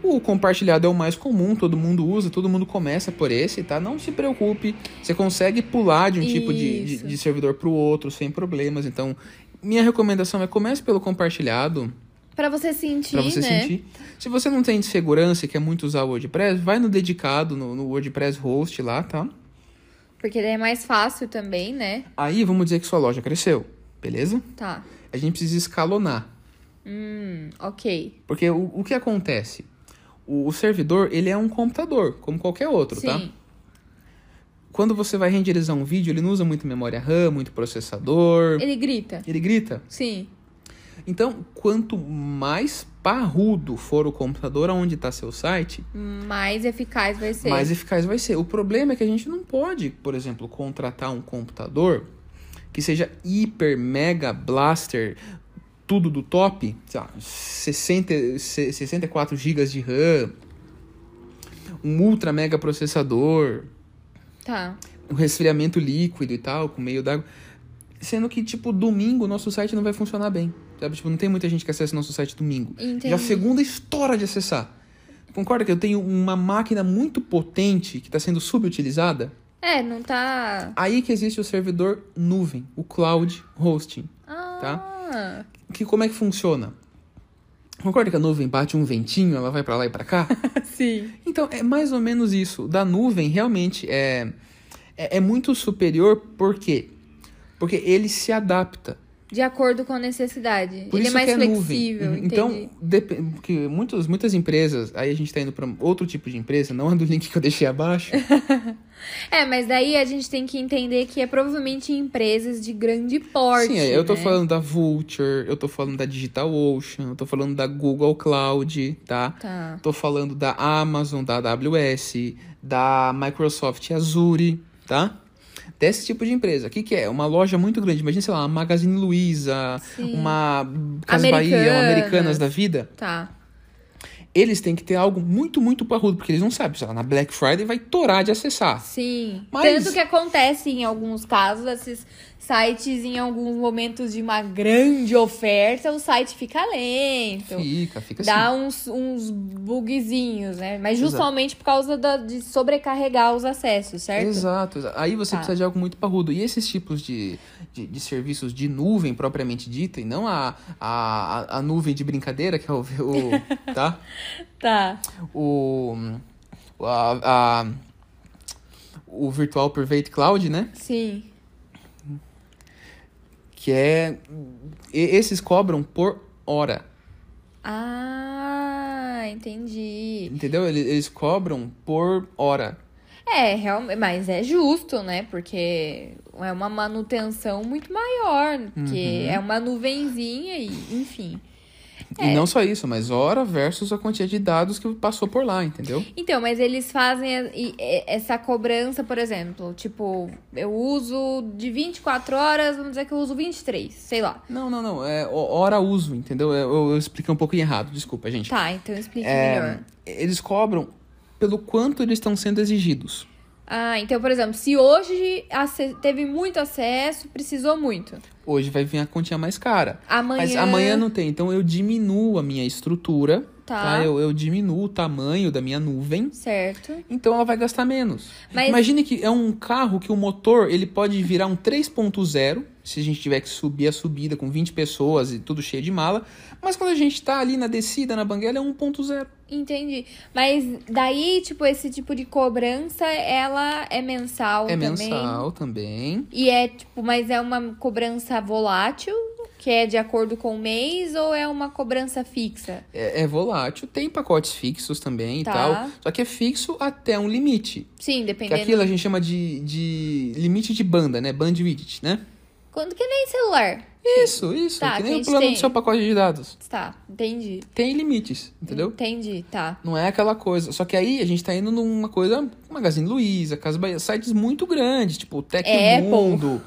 O compartilhado é o mais comum, todo mundo usa, todo mundo começa por esse, tá? Não se preocupe, você consegue pular de um tipo de, de, Isso. de servidor para o outro sem problemas. Então, minha recomendação é comece pelo compartilhado Pra você sentir, para você né? sentir. Se você não tem segurança e quer muito usar o WordPress, vai no dedicado, no, no WordPress host lá, tá? Porque daí é mais fácil também, né? Aí vamos dizer que sua loja cresceu, beleza? Tá. A gente precisa escalonar. Hum, ok. Porque o, o que acontece? O, o servidor, ele é um computador, como qualquer outro, Sim. tá? Quando você vai renderizar um vídeo, ele não usa muito memória RAM, muito processador. Ele grita. Ele grita. Sim. Então, quanto mais parrudo for o computador onde está seu site, Mais eficaz vai ser. mais eficaz vai ser. O problema é que a gente não pode, por exemplo, contratar um computador que seja hiper, mega, blaster, tudo do top, sei lá, 60, se- 64 GB de RAM, um ultra mega processador, Tá. um resfriamento líquido e tal, com meio d'água. Sendo que, tipo, domingo nosso site não vai funcionar bem. Sabe? Tipo, não tem muita gente que acessa nosso site domingo. Entendi. Já a segunda estoura de acessar. Concorda que eu tenho uma máquina muito potente que está sendo subutilizada? É, não tá. Aí que existe o servidor nuvem, o cloud hosting. Ah. Que como é que funciona? Concorda que a nuvem bate um ventinho, ela vai para lá e para cá? Sim. então é mais ou menos isso. Da nuvem realmente é, é, é muito superior, por quê? Porque ele se adapta. De acordo com a necessidade. Por Ele é mais que é flexível, entendi. Então, porque muitas, muitas empresas, aí a gente tá indo para outro tipo de empresa, não é do link que eu deixei abaixo. É, mas daí a gente tem que entender que é provavelmente empresas de grande porte. Sim, eu tô né? falando da Vulture, eu tô falando da DigitalOcean, eu tô falando da Google Cloud, tá? Tá. Tô falando da Amazon, da AWS, da Microsoft Azure, tá? Desse tipo de empresa. O que, que é? Uma loja muito grande. Imagina, sei lá, uma Magazine Luiza, Sim. uma Casa Bahia, uma Americanas. Americanas da vida. Tá. Eles têm que ter algo muito, muito parrudo, porque eles não sabem. Sei lá, na Black Friday vai torar de acessar. Sim. Mas- Tanto que acontece em alguns casos, esses sites, em alguns momentos de uma grande oferta, o site fica lento. Fica, fica assim. Dá uns, uns bugzinhos, né? Mas Exato. justamente por causa da- de sobrecarregar os acessos, certo? Exato, exato. Aí você Tá. precisa de algo muito parrudo. E esses tipos de, de, de serviços de nuvem propriamente dita, e não a, a, a nuvem de brincadeira, que é o. o tá? Tá. O. A, a- o Virtual Private Cloud, né? Sim. Que é. Esses cobram por hora. Ah, entendi. Entendeu? Eles, eles cobram por hora. É, realmente, mas é justo, né? Porque é uma manutenção muito maior, porque Uhum. é uma nuvenzinha e, enfim. E não só isso, mas hora versus a quantia de dados que passou por lá, entendeu? Então, mas eles fazem essa cobrança, por exemplo, tipo, eu uso de 24 horas, vamos dizer que eu uso 23, sei lá. Não, não, não. É ho- hora uso, entendeu? Eu, eu, expliquei um pouquinho errado, desculpa, gente. Tá, então explique É, melhor. eles cobram pelo quanto eles estão sendo exigidos. Ah, então, por exemplo, se hoje teve muito acesso, precisou muito. Hoje vai vir a continha mais cara. Amanhã. Mas amanhã não tem. Então eu diminuo a minha estrutura. Tá. Eu, eu diminuo o tamanho da minha nuvem. Certo. Então ela vai gastar menos. Mas- Imagine que é um carro que o motor ele pode virar um 3.0 se a gente tiver que subir a subida com 20 pessoas e tudo cheio de mala. Mas quando a gente tá ali na descida, na banguela, é 1.0. Entendi. Mas daí, tipo, esse tipo de cobrança, ela é mensal É também. mensal também. E é, tipo, mas é uma cobrança volátil, que é de acordo com o mês, ou é uma cobrança fixa? É, é volátil. Tem pacotes fixos também Tá. e tal. Só que é fixo até um limite. Sim, Que dependendo. aquilo a gente chama de, de limite de banda, né? Bandwidth, né? Quando que nem celular. Isso, isso. Tá, que nem o plano tem. do seu pacote de dados. Tá, entendi. Tem limites, entendeu? Entendi, tá. Não é aquela coisa. Só que aí a gente tá indo numa coisa. Magazine Luiza, Casa Bahia, sites muito grandes, tipo Tecmundo,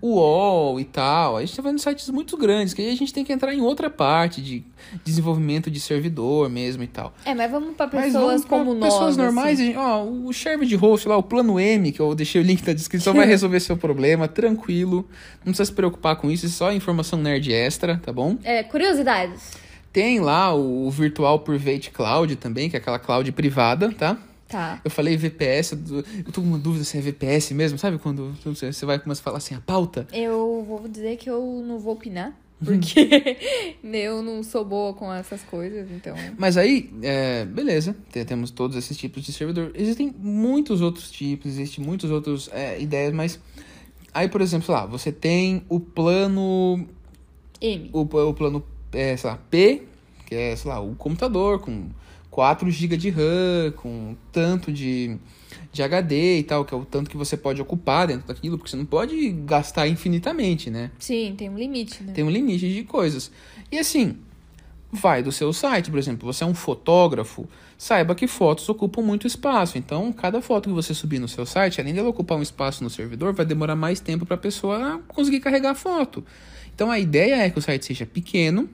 UOL e tal. A gente tá vendo sites muito grandes, que aí a gente tem que entrar em outra parte de desenvolvimento de servidor mesmo e tal. É, mas vamos pra Mas pessoas vamos como nós. pessoas normais, assim. gente, ó, o Serve de host lá, o plano M, que eu deixei o link na descrição, vai resolver seu problema, tranquilo. Não precisa se preocupar com isso, é só informação nerd extra, tá bom? É, curiosidades. Tem lá o Virtual Private Cloud também, que é aquela cloud privada, tá? Tá. Eu falei VPS, eu tô com uma dúvida se é VPS mesmo, sabe? Quando você você vai começar a falar assim, a pauta. Eu vou dizer que eu não vou opinar, porque eu não sou boa com essas coisas, então. Mas aí, é, beleza, te- temos todos esses tipos de servidor. Existem muitos outros tipos, existem muitos outros é, ideias, mas aí, por exemplo, sei lá, você tem o plano, M. o, o plano, é, sei lá, P, que é, sei lá, o computador com 4 GB de RAM, com tanto de, de HD e tal, que é o tanto que você pode ocupar dentro daquilo, porque você não pode gastar infinitamente, né? Sim, tem um limite, né? Tem um limite de coisas. E assim, vai do seu site, por exemplo, você é um fotógrafo, saiba que fotos ocupam muito espaço. Então, cada foto que você subir no seu site, além dela ocupar um espaço no servidor, vai demorar mais tempo para a pessoa conseguir carregar a foto. Então, a ideia é que o site seja pequeno,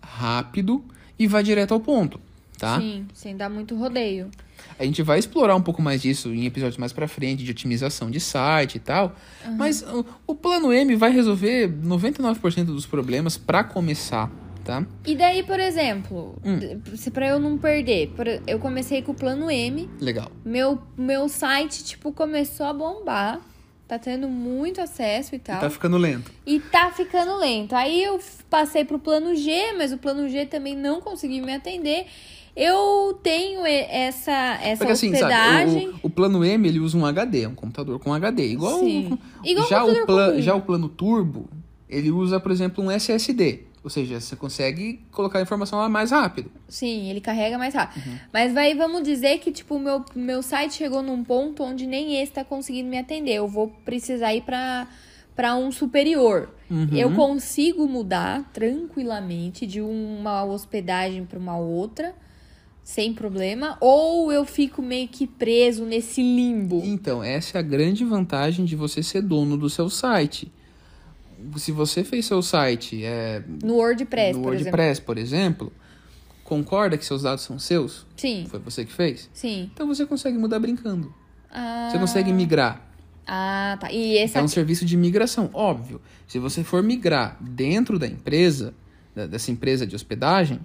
rápido e vá direto ao ponto, tá? Sim, sem dar muito rodeio. A gente vai explorar um pouco mais disso em episódios mais pra frente, de otimização de site e tal. Mas uh, o plano M vai resolver 99% dos problemas pra começar, tá? E daí, por exemplo, Hum. se para eu não perder, eu comecei com o plano M, Legal. meu meu site tipo começou a bombar, tá tendo muito acesso e tal. Tá ficando lento. E tá ficando lento. Aí eu passei pro plano G, mas o plano G também não conseguiu me atender. Eu tenho essa, essa Porque assim, hospedagem. sabe, o, o plano M ele usa um HD, um computador com HD. Igual, Sim. o, Igual já, o plan- já o plano Turbo, ele usa, por exemplo, um SSD. Ou seja, você consegue colocar a informação lá mais rápido. Sim, ele carrega mais rápido. Uhum. Mas vai, vamos dizer que, tipo, o meu, meu site chegou num ponto onde nem esse tá conseguindo me atender. Eu vou precisar ir pra, pra um superior. Uhum. Eu consigo mudar tranquilamente de uma hospedagem pra uma outra, sem problema. Ou eu fico meio que preso nesse limbo. Então, essa é a grande vantagem de você ser dono do seu site. Se você fez seu site é, No WordPress, no por exemplo. WordPress, por exemplo, concorda que seus dados são seus? Sim, Foi você que fez? sim. Então você consegue mudar brincando. Ah, Você consegue migrar. Ah, tá. E esse É um aqui... serviço de migração, óbvio. Se você for migrar dentro da empresa, dessa empresa de hospedagem,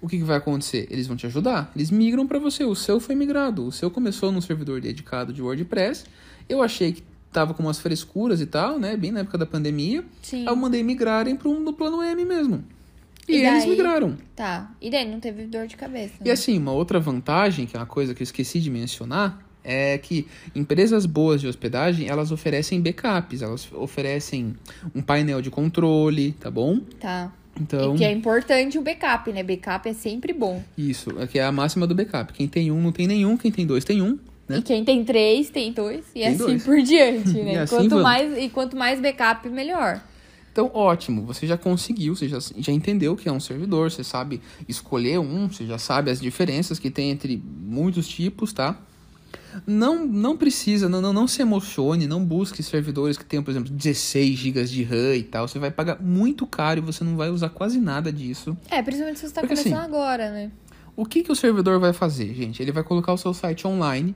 o que, que vai acontecer? Eles vão te ajudar. Eles migram para você. O seu foi migrado. O seu começou num servidor dedicado de WordPress. Eu achei que tava com umas frescuras e tal, né? Bem na época da pandemia. Sim. Aí eu mandei migrarem para um no plano M mesmo. E, E eles daí? migraram. Tá. E daí não teve dor de cabeça. E né? assim, uma outra vantagem, que é uma coisa que eu esqueci de mencionar, é que empresas boas de hospedagem, elas oferecem backups, elas oferecem um painel de controle, tá bom? Tá. Então, E que é importante o backup, né? Backup é sempre bom. isso, aqui é a máxima do backup. Quem tem um não tem nenhum, quem tem dois tem um, né? E quem tem três, tem dois. E Tem assim dois. por diante, né? E assim quanto mais, e quanto mais backup, melhor. Então, ótimo, você já conseguiu, você já, já entendeu o que é um servidor, você sabe escolher um, você já sabe as diferenças que tem entre muitos tipos, tá? Não, não precisa, não, não, não se emocione, não busque servidores que tenham, por exemplo, 16 GB de RAM e tal. Você vai pagar muito caro e você não vai usar quase nada disso. É, principalmente se você tá Porque, começando assim, agora, né? O que, que o servidor vai fazer, gente? Ele vai colocar o seu site online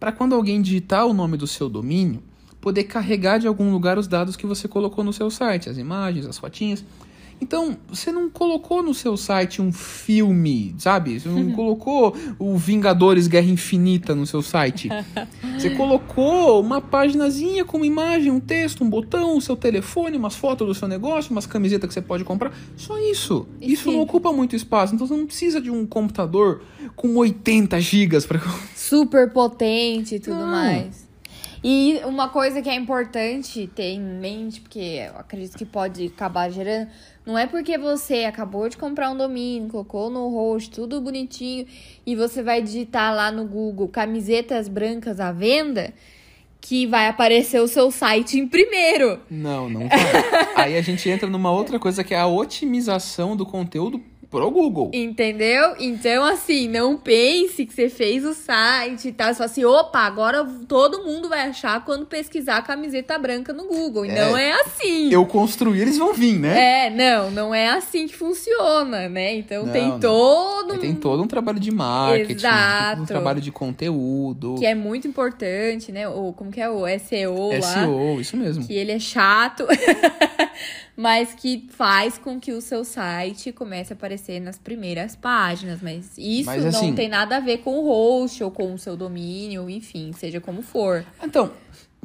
para quando alguém digitar o nome do seu domínio, poder carregar de algum lugar os dados que você colocou no seu site, as imagens, as fotinhas. Então, você não colocou no seu site um filme, sabe? Você não colocou o Vingadores Guerra Infinita no seu site. Você colocou uma paginazinha com uma imagem, um texto, um botão, o seu telefone, umas fotos do seu negócio, umas camisetas que você pode comprar. Só isso. E isso não sim. ocupa muito espaço. Então, você não precisa de um computador com 80 gigas para Super potente e tudo Não. mais. E uma coisa que é importante ter em mente, porque eu acredito que pode acabar gerando, não é porque você acabou de comprar um domínio, colocou no host, tudo bonitinho, e você vai digitar lá no Google camisetas brancas à venda, que vai aparecer o seu site em primeiro. Não, não vai. Aí a gente entra numa outra coisa que é a otimização do conteúdo pro Google. Entendeu? Então, assim, não pense que você fez o site e tal. Você fala assim, opa, agora todo mundo vai achar quando pesquisar camiseta branca no Google. E É. não é assim. Eu construir, eles vão vir, né? É, não, não é assim que funciona, né? Então Não, tem não. todo Aí um... tem todo um trabalho de marketing, Exato. um trabalho de conteúdo, Que é muito importante, né? O, como que é? O SEO lá. SEO, isso mesmo. que ele é chato, mas que faz com que o seu site comece a aparecer nas primeiras páginas. Mas isso Mas, não assim- tem nada a ver com o host ou com o seu domínio, enfim, seja como for. Então,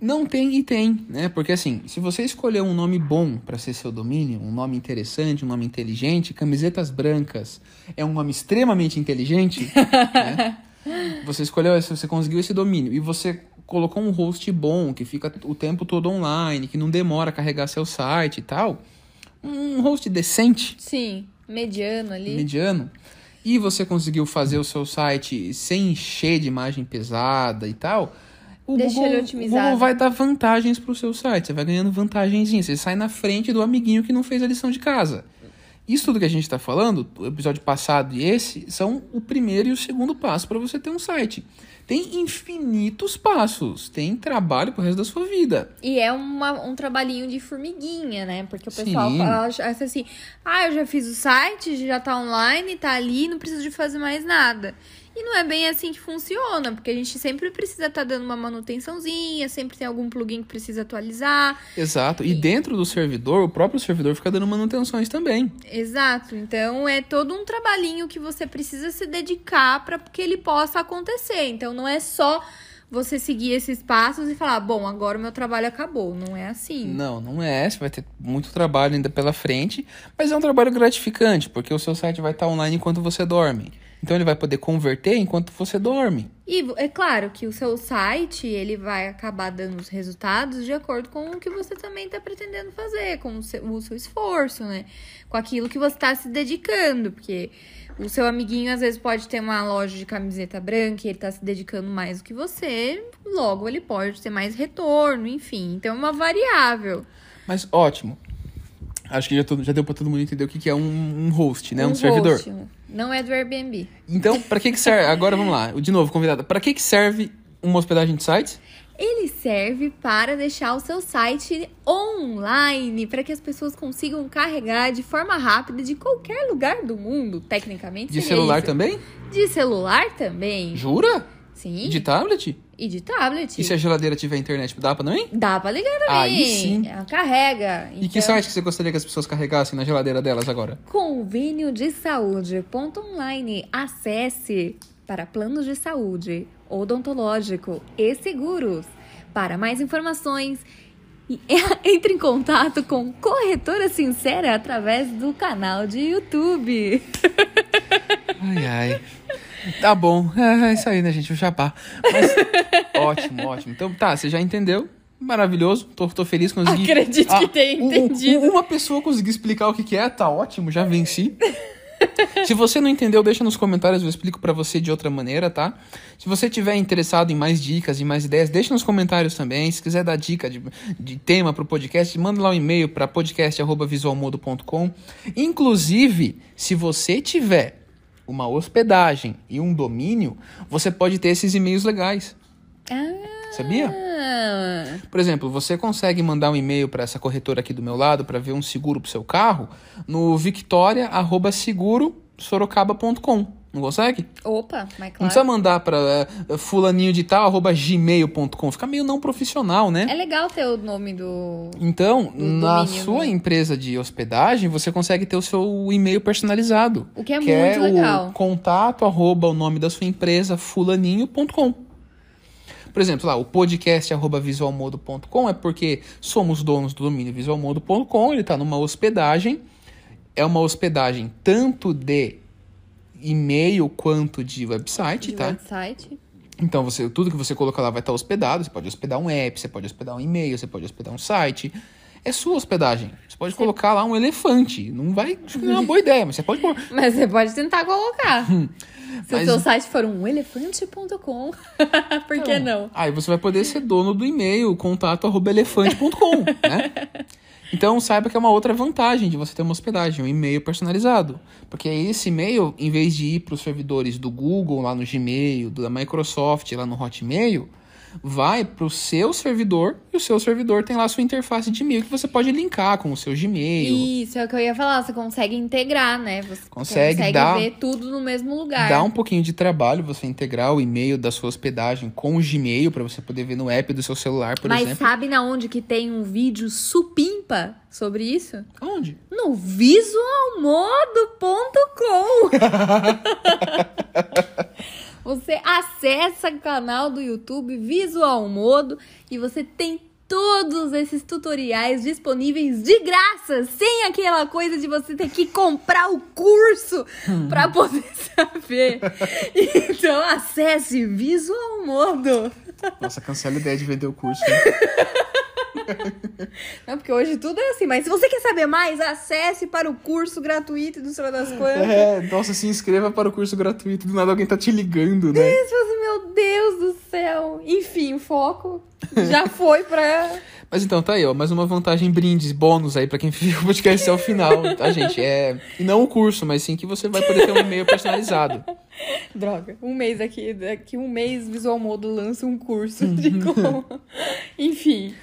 não tem e tem, né? Porque assim, se você escolher um nome bom para ser seu domínio, um nome interessante, um nome inteligente, camisetas brancas é um nome extremamente inteligente, né? Você escolheu, você conseguiu esse domínio e você colocou um host bom que fica o tempo todo online, que não demora a carregar seu site e tal. Um host decente, Sim, mediano ali. mediano, e você conseguiu fazer o seu site sem encher de imagem pesada e tal, o Deixa Google, ele o otimizado. Google vai dar vantagens pro seu site. Você vai ganhando vantagenzinhas. Você sai na frente do amiguinho que não fez a lição de casa. Isso tudo que a gente está falando, o episódio passado e esse, são o primeiro e o segundo passo para você ter um site. Tem infinitos passos. Tem trabalho pro resto da sua vida. E é uma- um trabalhinho de formiguinha, né? Porque o pessoal Sim. fala, acha assim, ah, eu já fiz o site, já tá online, tá ali, não preciso de fazer mais nada. E não é bem assim que funciona, porque a gente sempre precisa estar dando uma manutençãozinha, sempre tem algum plugin que precisa atualizar. Exato. E dentro do servidor, o próprio servidor fica dando manutenções também. Exato. Então é todo um trabalhinho que você precisa se dedicar para que ele possa acontecer. Então não é só você seguir esses passos e falar, bom, agora o meu trabalho acabou. Não é assim. Não, não é. Você vai ter muito trabalho ainda pela frente, mas é um trabalho gratificante, porque o seu site vai estar online enquanto você dorme. Então ele vai poder converter enquanto você dorme. E é claro que o seu site, ele vai acabar dando os resultados de acordo com o que você também está pretendendo fazer, com o seu, o seu esforço, né? Com aquilo que você está se dedicando, porque o seu amiguinho às vezes pode ter uma loja de camiseta branca e ele tá se dedicando mais do que você, logo ele pode ter mais retorno, enfim. Então é uma variável. Mas ótimo. Acho que já, todo- já deu pra todo mundo entender o que, que é um, um host, né? Um, Um servidor. host, não é do Airbnb. Então, pra que que serve? Agora vamos lá. De novo, convidada. Pra que que serve uma hospedagem de sites? Ele serve para deixar o seu site online, para que as pessoas consigam carregar de forma rápida de qualquer lugar do mundo, tecnicamente. De celular isso. também? De celular também. Jura? Sim. De tablet? E de tablet. E se a geladeira tiver internet, dá pra também? Dá pra ligar também. Aí sim. Ela carrega. E que Então, site que você gostaria que as pessoas carregassem na geladeira delas agora? Convênio de saúde. Ponto online. Acesse para planos de saúde, odontológico e seguros. Para mais informações, entre em contato com Corretora Sincera através do canal de YouTube. Ai, ai. Tá bom. É, é isso aí, né, gente? O jabá. Mas, ótimo, ótimo. Então, tá, você já entendeu? Maravilhoso. Tô, tô feliz com consegui... Acredito que tenha um- um- entendido. uma pessoa conseguiu explicar o que, que é, tá ótimo, já venci. Se você não entendeu, deixa nos comentários, eu explico pra você de outra maneira, tá? Se você tiver interessado em mais dicas e mais ideias, deixa nos comentários também. Se quiser dar dica de, de tema pro podcast, manda lá um e-mail para podcast@visualmodo.com. Inclusive, se você tiver uma hospedagem e um domínio, você pode ter esses e-mails legais. Sabia? Ah, Por exemplo, você consegue mandar um e-mail para essa corretora aqui do meu lado para ver um seguro pro seu carro no victoria@seguro sorocaba.com. Não consegue? Opa, mas Não claro. precisa mandar pra é, fulaninho de tal, arroba gmail.com. Fica meio não profissional, né? É legal ter o nome do. Então, Do na domínio, sua né? empresa de hospedagem, você consegue ter o seu e-mail personalizado. O que é que muito é legal. o contato, arroba, o nome da sua empresa, fulaninho.com. Por exemplo, lá, o podcast visualmodo.com é porque somos donos do domínio visualmodo.com, ele está numa hospedagem, é uma hospedagem tanto de e-mail quanto de website, de tá? website. Então, você, tudo que você colocar lá vai estar hospedado. Você pode hospedar um app, você pode hospedar um e-mail, você pode hospedar um site. É sua hospedagem. Você pode colocar lá um elefante. Não vai não é uma boa ideia, mas você pode pôr. Mas você pode tentar colocar. Se. Mas- o seu site for um elefante.com, por que não? Aí você vai poder ser dono do e-mail, contato arroba elefante.com, né? Então saiba que é uma outra vantagem de você ter uma hospedagem, um e-mail personalizado. Porque aí esse e-mail, em vez de ir para os servidores do Google, lá no Gmail, da Microsoft, lá no Hotmail, vai para o seu servidor e o seu servidor tem lá a sua interface de e-mail que você pode linkar com o seu Gmail. Isso é o que eu ia falar. Você consegue integrar, né? Você Consegue consegue dar- ver tudo no mesmo lugar. Dá um pouquinho de trabalho você integrar o e-mail da sua hospedagem com o Gmail para você poder ver no app do seu celular, por Mas exemplo. sabe na onde que tem um vídeo supimpa sobre isso? Onde? No visualmodo.com. você acessa o canal do YouTube Visual Modo e você tem todos esses tutoriais disponíveis de graça, sem aquela coisa de você ter que comprar o curso para poder saber. Então acesse Visual Modo. Nossa, cancela a ideia de vender o curso. né? Não, porque hoje tudo é assim, mas se você quer saber mais, acesse para o curso gratuito do Senhor das Quantas. É, nossa, se inscreva para o curso gratuito. Do nada alguém tá te ligando, né? Isso, meu Deus do céu. Enfim, o foco já foi pra. Mas então, tá aí, ó. Mais uma vantagem brindes, bônus aí pra quem viu o podcast ao final, tá, gente? É. E não o curso, mas sim que você vai poder ter um e-mail personalizado. Droga, um mês aqui, daqui um mês Visual Modo lança um curso de como. Enfim.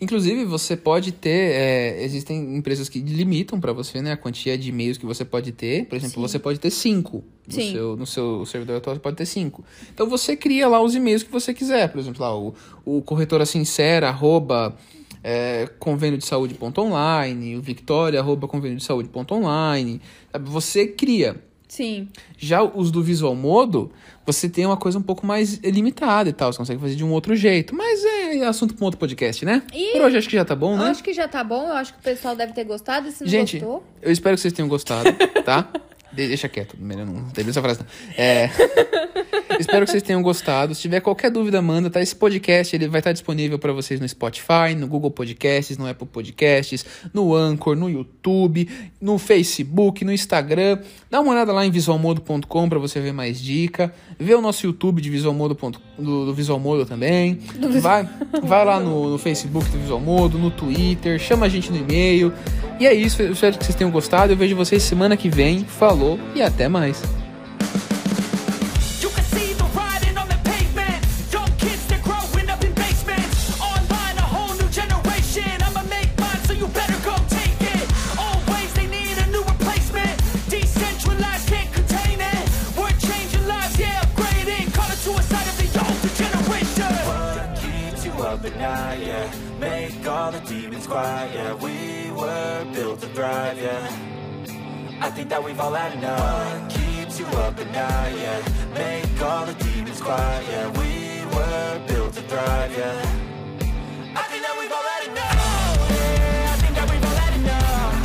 Inclusive, você pode ter. é, existem empresas que limitam pra você, né? A quantia de e-mails que você pode ter. Por exemplo, Sim. você pode ter cinco. No Sim. seu, no seu servidor atual, você pode ter cinco. Então você cria lá os e-mails que você quiser. Por exemplo, lá, o, o corretora sincera, arroba. É, convênio de saúde.online, o Victoria, arroba convênio de saúde.online. Sabe? Você cria. Sim. Já os do Visual Modo, você tem uma coisa um pouco mais limitada e tal. Você consegue fazer de um outro jeito. Mas é assunto para um outro podcast, né? E- Por hoje acho que já tá bom, Eu né? acho que já tá bom, eu acho que o pessoal deve ter gostado. Se não Gente, gostou. eu espero que vocês tenham gostado, tá? De- deixa quieto, melhor não ter essa frase. Não. É, espero que vocês tenham gostado. Se tiver qualquer dúvida, manda, tá? Esse podcast ele vai estar disponível para vocês no Spotify, no Google Podcasts, no Apple Podcasts, no Anchor, no YouTube, no Facebook, no Instagram. Dá uma olhada lá em visualmodo.com para você ver mais dica. Vê o nosso YouTube de Visualmodo ponto- do, do Visual Modo também. Vai, vai lá no, no Facebook do Visual Modo, no Twitter, chama a gente no e-mail. E é isso, eu espero que vocês tenham gostado. Eu vejo vocês semana que vem. Falou e até mais. Make all the demons quiet, yeah. We to thrive, yeah. I think that we've all had enough. Keeps you up at night, yeah? Make all the demons quiet, yeah. We were built to thrive, yeah.